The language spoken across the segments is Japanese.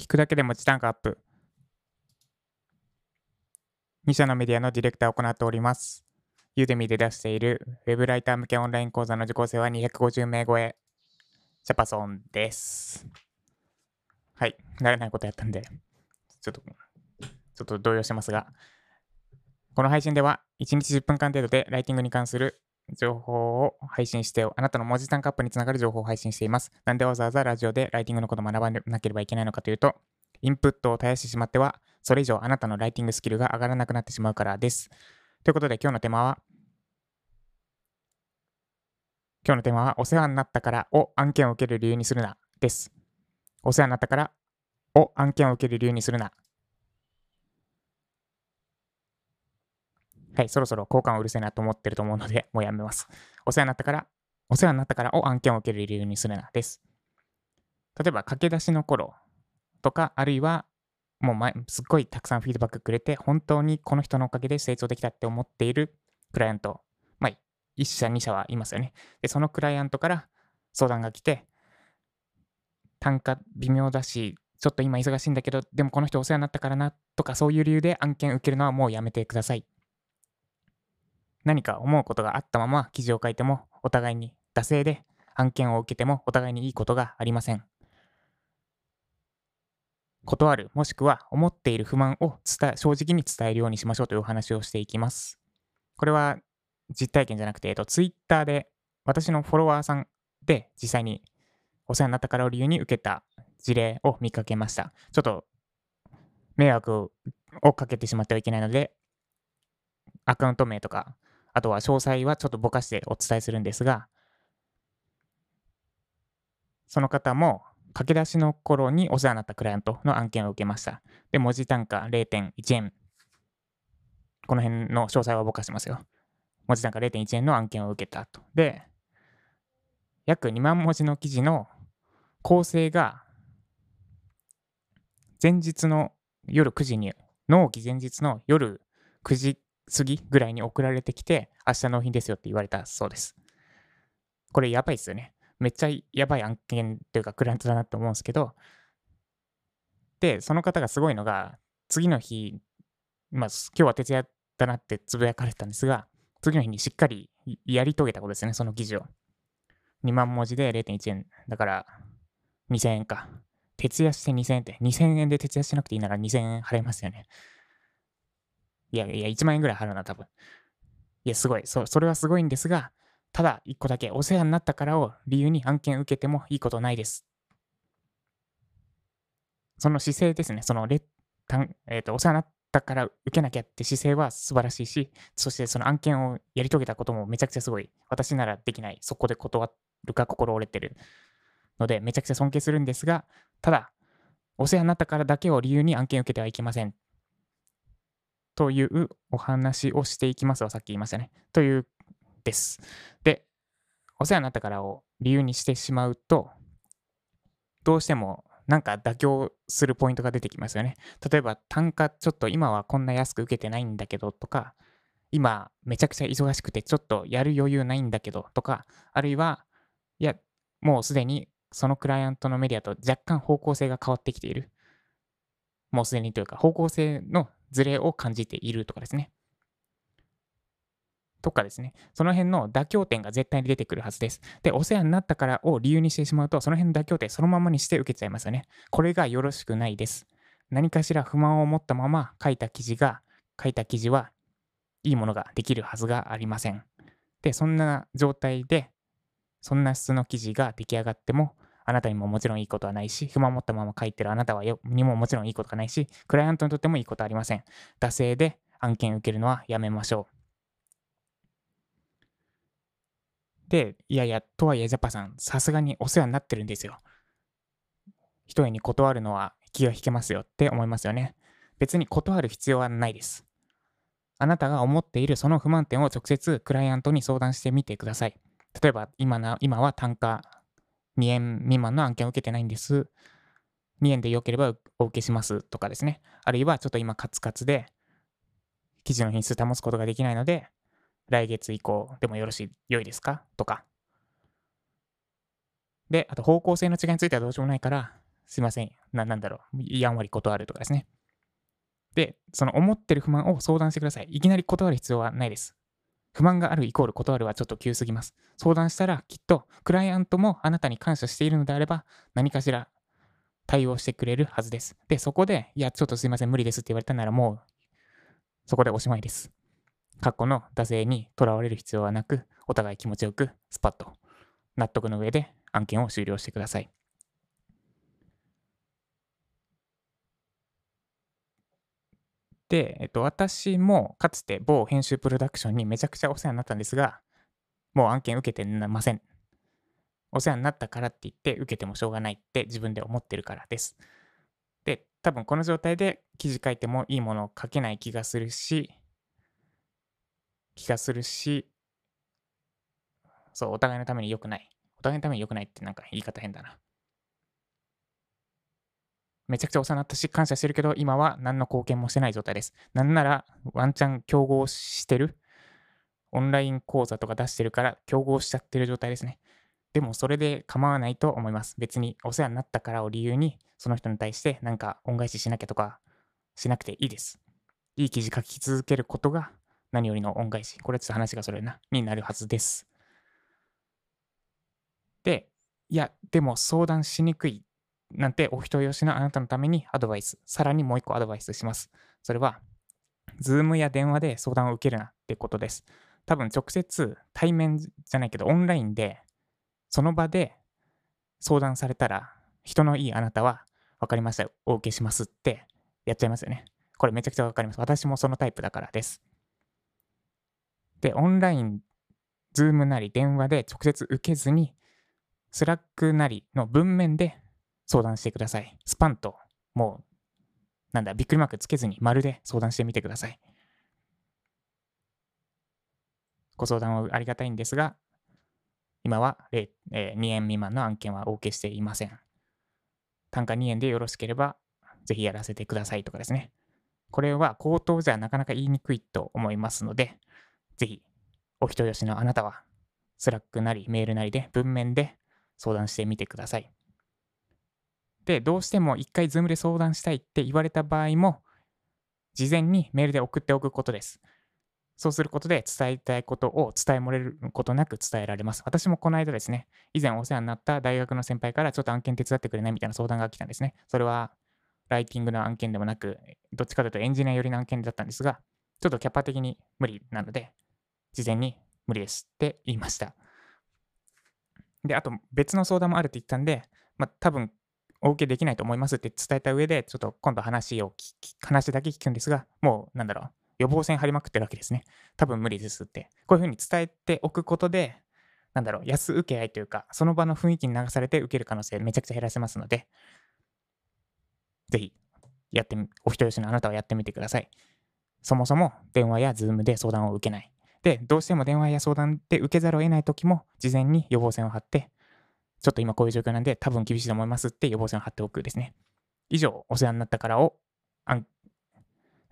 聞くだけでも時短がアップ。2社のメディアのディレクターを行っております。ユーデミで出している Web ライター向けオンライン講座の受講生は250名超え。ジャパソンです。はい。慣れないことやったんで、ちょっと、ちょっと動揺してますが、この配信では1日10分間程度でライティングに関する情報を配信して、あなたの文字単価アップにつながる情報を配信しています。なんでわざわざラジオでライティングのことを学ばなければいけないのかというと、インプットを絶やしてしまっては、それ以上あなたのライティングスキルが上がらなくなってしまうからです。ということで今日のテーマは、今日のテーマは、お世話になったからを案件を受ける理由にするな、です。お世話になったからを案件を受ける理由にするな。はい、そろそろ交換をうるせえなと思ってると思うので、もうやめます。お世話になったから、お世話になったからを案件を受ける理由にするな、です。例えば、駆け出しの頃とか、あるいは、もう前、すっごいたくさんフィードバックくれて、本当にこの人のおかげで成長できたって思っているクライアント、まあ、1社、2社はいますよね。で、そのクライアントから相談が来て、単価微妙だし、ちょっと今忙しいんだけど、でもこの人お世話になったからなとかそういう理由で案件受けるのはもうやめてください。何か思うことがあったまま記事を書いてもお互いに惰性で案件を受けてもお互いにいいことがありません。断る、もしくは思っている不満を伝正直に伝えるようにしましょうというお話をしていきます。これは実体験じゃなくて、えっと、ツイッターで私のフォロワーさんで実際にお世話になったからを理由に受けた事例を見かけました。ちょっと迷惑をかけてしまってはいけないので、アカウント名とか、あとは詳細はちょっとぼかしてお伝えするんですが、その方も駆け出しの頃にお世話になったクライアントの案件を受けました。で、文字単価0.1円。この辺の詳細はぼかしますよ。文字単価0.1円の案件を受けたと。で、約2万文字の記事の構成が前日の夜9時に、納期前日の夜9時過ぎぐらいに送られてきて、明日納品ですよって言われたそうです。これやばいですよね。めっちゃやばい案件というかクライアントだなと思うんですけど、で、その方がすごいのが、次の日、まあ、今日は徹夜だなってつぶやかれてたんですが、次の日にしっかりやり遂げたことですね、その記事を。2万文字で0.1円。だから、2000円か。徹夜して2000円って、2000円で徹夜しなくていいなら2000円払いますよね。いやいや、1万円ぐらい払うな、多分。いや、すごい。そそれはすごいんですが、ただ、1個だけ、お世話になったからを理由に案件受けてもいいことないです。その姿勢ですね。そのレえーと、お世話になったから受けなきゃって姿勢は素晴らしいし、そしてその案件をやり遂げたこともめちゃくちゃすごい。私ならできない。そこで断るか心折れてるので、めちゃくちゃ尊敬するんですが、ただ、お世話になったからだけを理由に案件を受けてはいけません。というお話をしていきますわ、さっき言いましたね。というです。で、お世話になったからを理由にしてしまうと、どうしてもなんか妥協するポイントが出てきますよね。例えば単価ちょっと今はこんな安く受けてないんだけどとか、今めちゃくちゃ忙しくてちょっとやる余裕ないんだけどとか、あるいは、いや、もうすでにそのクライアントのメディアと若干方向性が変わってきている。もうすでにというか方向性のズレを感じているとかですね。とかですね。その辺の妥協点が絶対に出てくるはずです。で、お世話になったからを理由にしてしまうと、その辺の妥協点そのままにして受けちゃいますよね。これがよろしくないです。何かしら不満を持ったまま書いた記事が、書いた記事はいいものができるはずがありません。で、そんな状態で、そんな質の記事が出来上がっても、あなたにももちろんいいことはないし、不満持ったまま書いてるあなたはよにももちろんいいことがないし、クライアントにとってもいいことはありません。惰性で案件受けるのはやめましょう。で、いやいや、とはいえジャパさん、さすがにお世話になってるんですよ。一重に断るのは気が引けますよって思いますよね。別に断る必要はないです。あなたが思っているその不満点を直接クライアントに相談してみてください。例えば今な、今は単価2円未満の案件を受けてないんです。2円で良ければお受けしますとかですね。あるいはちょっと今カツカツで記事の品質保つことができないので、来月以降でもよろしい、良いですか？とか。で、あと方向性の違いについてはどうしようもないから、すいません。な、なんだろう。やんわり断るとかですね。で、その思ってる不満を相談してください。いきなり断る必要はないです。不満があるイコール断るはちょっと急すぎます。相談したらきっとクライアントもあなたに感謝しているのであれば何かしら対応してくれるはずです。で、そこで、いや、ちょっとすいません、無理ですって言われたならもうそこでおしまいです。過去の惰性にとらわれる必要はなく、お互い気持ちよくスパッと納得の上で案件を終了してください。で、えっと、私もかつて某編集プロダクションにめちゃくちゃお世話になったんですが、もう案件受けてません。お世話になったからって言って受けてもしょうがないって自分で思ってるからです。で、多分この状態で記事書いてもいいものを書けない気がするし、気がするし、そう、お互いのために良くない。お互いのために良くないってなんか言い方変だな。めちゃくちゃお世話になったし、感謝してるけど、今は何の貢献もしてない状態です。なんなら、ワンチャン競合してるオンライン講座とか出してるから、競合しちゃってる状態ですね。でも、それで構わないと思います。別にお世話になったからを理由に、その人に対してなんか恩返ししなきゃとか、しなくていいです。いい記事書き続けることが何よりの恩返し。これちょっと話がそれな、になるはずです。で、いや、でも相談しにくいなんてお人よしのあなたのためにアドバイス、さらにもう一個アドバイスします。それは、Zoom や電話で相談を受けるなってことです。多分直接対面じゃないけどオンラインでその場で相談されたら人のいいあなたは分かりましたお受けしますってやっちゃいますよね。これめちゃくちゃ分かります。私もそのタイプだからです。で、オンライン、 Zoom なり電話で直接受けずに、 Slack なりの文面で相談してください。スパンと、もう、なんだ、びっくりマークつけずに丸で相談してみてください。ご相談はありがたいんですが、今は、え、2円未満の案件はお受けしていません。単価2円でよろしければ、ぜひやらせてくださいとかですね。これは口頭じゃなかなか言いにくいと思いますので、ぜひ、お人よしのあなたは、 Slack なりメールなりで文面で相談してみてください。で、どうしても一回 Zoom で相談したいって言われた場合も、事前にメールで送っておくことです。そうすることで伝えたいことを伝え漏れることなく伝えられます。私もこの間ですね、以前お世話になった大学の先輩からちょっと案件手伝ってくれないみたいな相談が来たんですね。それはライティングの案件でもなく、どっちかというとエンジニア寄りの案件だったんですが、ちょっとキャパ的に無理なので、事前に無理ですって言いました。で、あと別の相談もあるって言ったんで、まあ、多分お受けできないと思いますって伝えた上で、ちょっと今度話を話だけ聞くんですが、もうなんだろう、予防線張りまくってるわけですね。多分無理ですって。こういうふうに伝えておくことで、なんだろう、安請け合いというか、その場の雰囲気に流されて受ける可能性めちゃくちゃ減らせますので、ぜひ、やって、お人よしのあなたはやってみてください。そもそも電話やズームで相談を受けない。で、どうしても電話や相談で受けざるを得ないときも、事前に予防線を張って、ちょっと今こういう状況なんで、多分厳しいと思いますって予防線を張っておくですね。以上、お世話になったからを、あ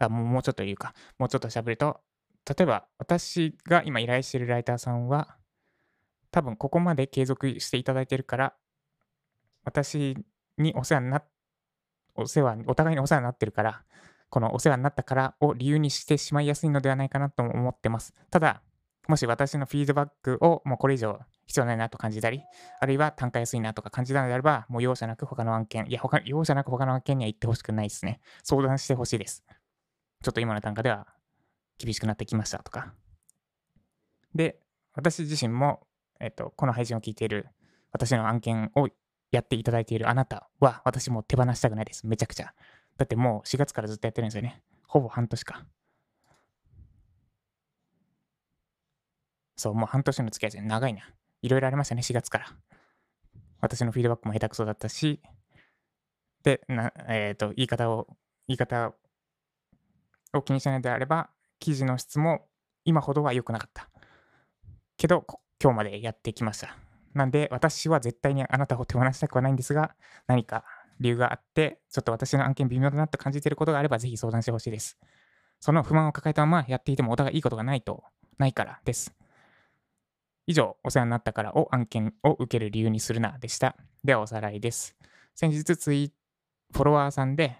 あもうちょっと言うか、もうちょっと喋ると、例えば私が今依頼しているライターさんは、多分ここまで継続していただいてるから、私にお世話になっお世話、お互いにお世話になってるから、このお世話になったからを理由にしてしまいやすいのではないかなとも思ってます。ただ、もし私のフィードバックをもうこれ以上必要ないなと感じたり、あるいは単価安いなとか感じたのであれば、もう容赦なく他の案件、いや、他容赦なく他の案件には行ってほしくないですね。相談してほしいです。ちょっと今の単価では厳しくなってきましたとか。で、私自身も、えっと、この配信を聞いている私の案件をやっていただいているあなたは、私も手放したくないです。めちゃくちゃ。だってもう4月からずっとやってるんですよね。ほぼ半年か。そう、もう半年の付き合いですね。長いな。いろいろありましたね、4月から。私のフィードバックも下手くそだったし、で、なえっ、ー、と、言い方を、言い方を気にしないであれば、記事の質も今ほどは良くなかった。けど、今日までやってきました。なんで、私は絶対にあなたを手放したくはないんですが、何か理由があって、ちょっと私の案件微妙だなと感じていることがあれば、ぜひ相談してほしいです。その不満を抱えたままやっていてもお互いいいことがないと、ないからです。以上、お世話になったからを案件を受ける理由にするなでした。ではおさらいです。先日ツイフォロワーさんで、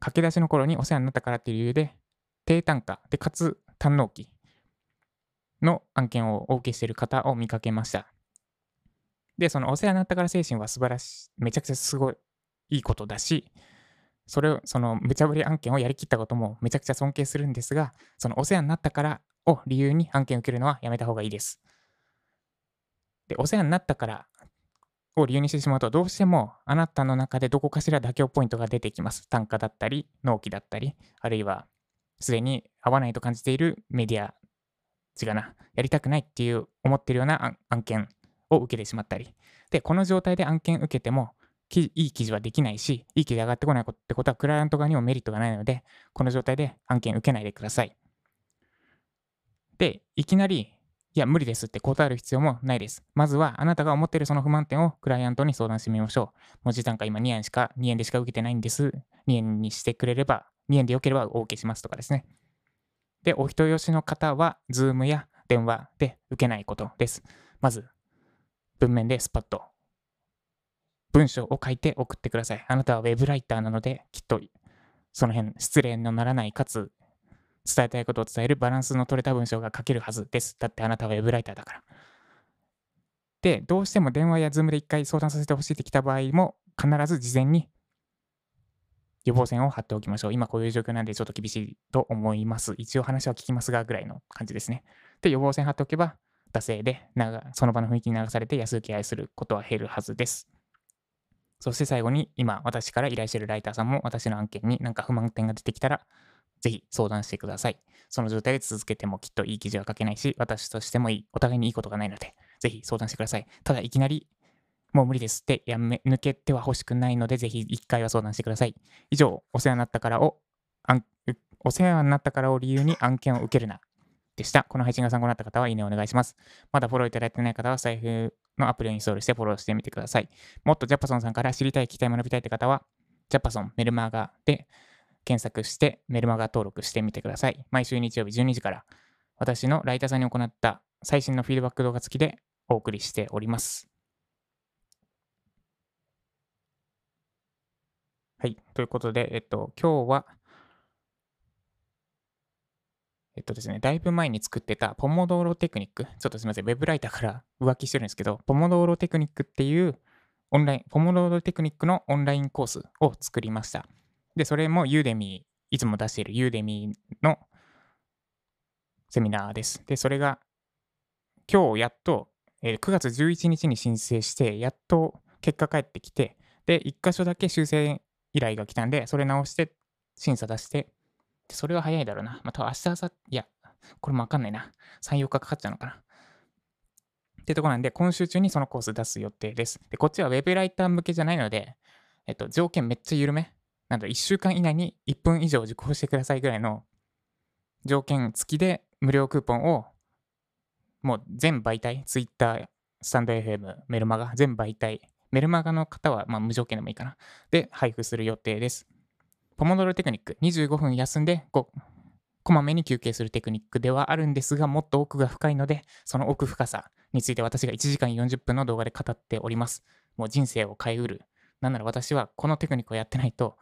駆け出しの頃にお世話になったからっていう理由で、低単価でかつ単納期の案件をお受けしている方を見かけました。で、そのお世話になったから精神は素晴らしい、めちゃくちゃすごいいいことだし、それを、その無茶ぶり案件をやりきったこともめちゃくちゃ尊敬するんですが、そのお世話になったからを理由に案件を受けるのはやめた方がいいです。で、お世話になったからを理由にしてしまうと、どうしてもあなたの中でどこかしら妥協ポイントが出てきます。単価だったり、納期だったり、あるいはすでに合わないと感じているメディア、違うな、やりたくないっていう思ってるような案件を受けてしまったり。で、この状態で案件受けても、いい記事はできないし、いい記事上がってこないってことは、クライアント側にもメリットがないので、この状態で案件受けないでください。で、いきなり、いや、無理ですって答える必要もないです。まずは、あなたが思っているその不満点をクライアントに相談してみましょう。文字単価今2円しか、2円でしか受けてないんです。2円にしてくれれば、2円でよければお受けしますとかですね。で、お人よしの方は、Zoom や電話で受けないことです。まず、文面でスパッと文章を書いて送ってください。あなたは Web ライターなので、きっとその辺失礼のならない、かつ伝えたいことを伝えるバランスの取れた文章が書けるはずです。だってあなたは Web ライターだから。で、どうしても電話や Zoom で一回相談させてほしいってきた場合も、必ず事前に予防線を張っておきましょう。今こういう状況なんでちょっと厳しいと思います。一応話は聞きますが、ぐらいの感じですね。で、予防線張っておけば、惰性でその場の雰囲気に流されて安請け合いすることは減るはずです。そして最後に今私から依頼しているライターさんも私の案件に何か不満点が出てきたらぜひ相談してください。その状態で続けてもきっといい記事は書けないし、私としてもいい、お互いにいいことがないので、ぜひ相談してください。ただいきなりもう無理ですってやめ抜けては欲しくないので、ぜひ一回は相談してください。以上、お世話になったからを、お世話になったからを理由に案件を受けるな。でした。この配信が参考になった方はいいねお願いします。まだフォローいただいてない方は財布のアプリをインストールしてフォローしてみてください。もっとジャパソンさんから知りたい、聞きたい、学びたいって方は、ジャパソンメルマーガで検索してメルマガ登録してみてください。毎週日曜日12時から私のライターさんに行った最新のフィードバック動画付きでお送りしております。はい。ということで、えっと、今日は、えっとですね、だいぶ前に作ってたポモドーロテクニック、ちょっとすみません、ウェブライターから 浮気してるんですけど、ポモドーロテクニックっていうオンライン、ポモドーロテクニックのオンラインコースを作りました。で、それもユーデミー、いつも出しているユーデミーのセミナーです。で、それが今日やっと、えー、9月11日に申請して、やっと結果返ってきて、で、1箇所だけ修正依頼が来たんで、それ直して審査出して、それは早いだろうな。また明日、明後、いや、これもわかんないな。3、4日かかっちゃうのかな。ってとこなんで、今週中にそのコース出す予定です。で、こっちは Web ライター向けじゃないので、えっと、条件めっちゃ緩め。なんと1週間以内に1分以上受講してくださいぐらいの条件付きで無料クーポンをもう全媒体、Twitter、スタンド FM、メルマガ、全媒体、メルマガの方はま無条件でもいいかな。で、配布する予定です。ポモドロテクニック、25分休んでこまめに休憩するテクニックではあるんですが、もっと奥が深いので、その奥深さについて私が1時間40分の動画で語っております。もう人生を変えうる。なんなら私はこのテクニックをやってないと、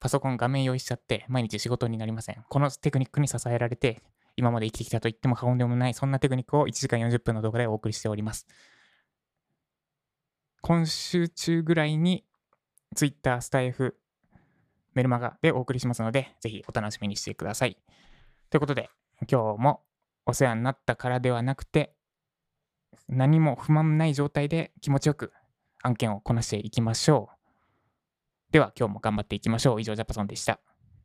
パソコン画面用意しちゃって毎日仕事になりません。このテクニックに支えられて、今まで生きてきたと言っても過言でもない、そんなテクニックを1時間40分の動画でお送りしております。今週中ぐらいに Twitter、スタイフ、メルマガでお送りしますので、ぜひお楽しみにしてください。ということで、今日もお世話になったからではなくて、何も不満ない状態で気持ちよく案件をこなしていきましょう。では今日も頑張っていきましょう。以上、ジャパソンでした。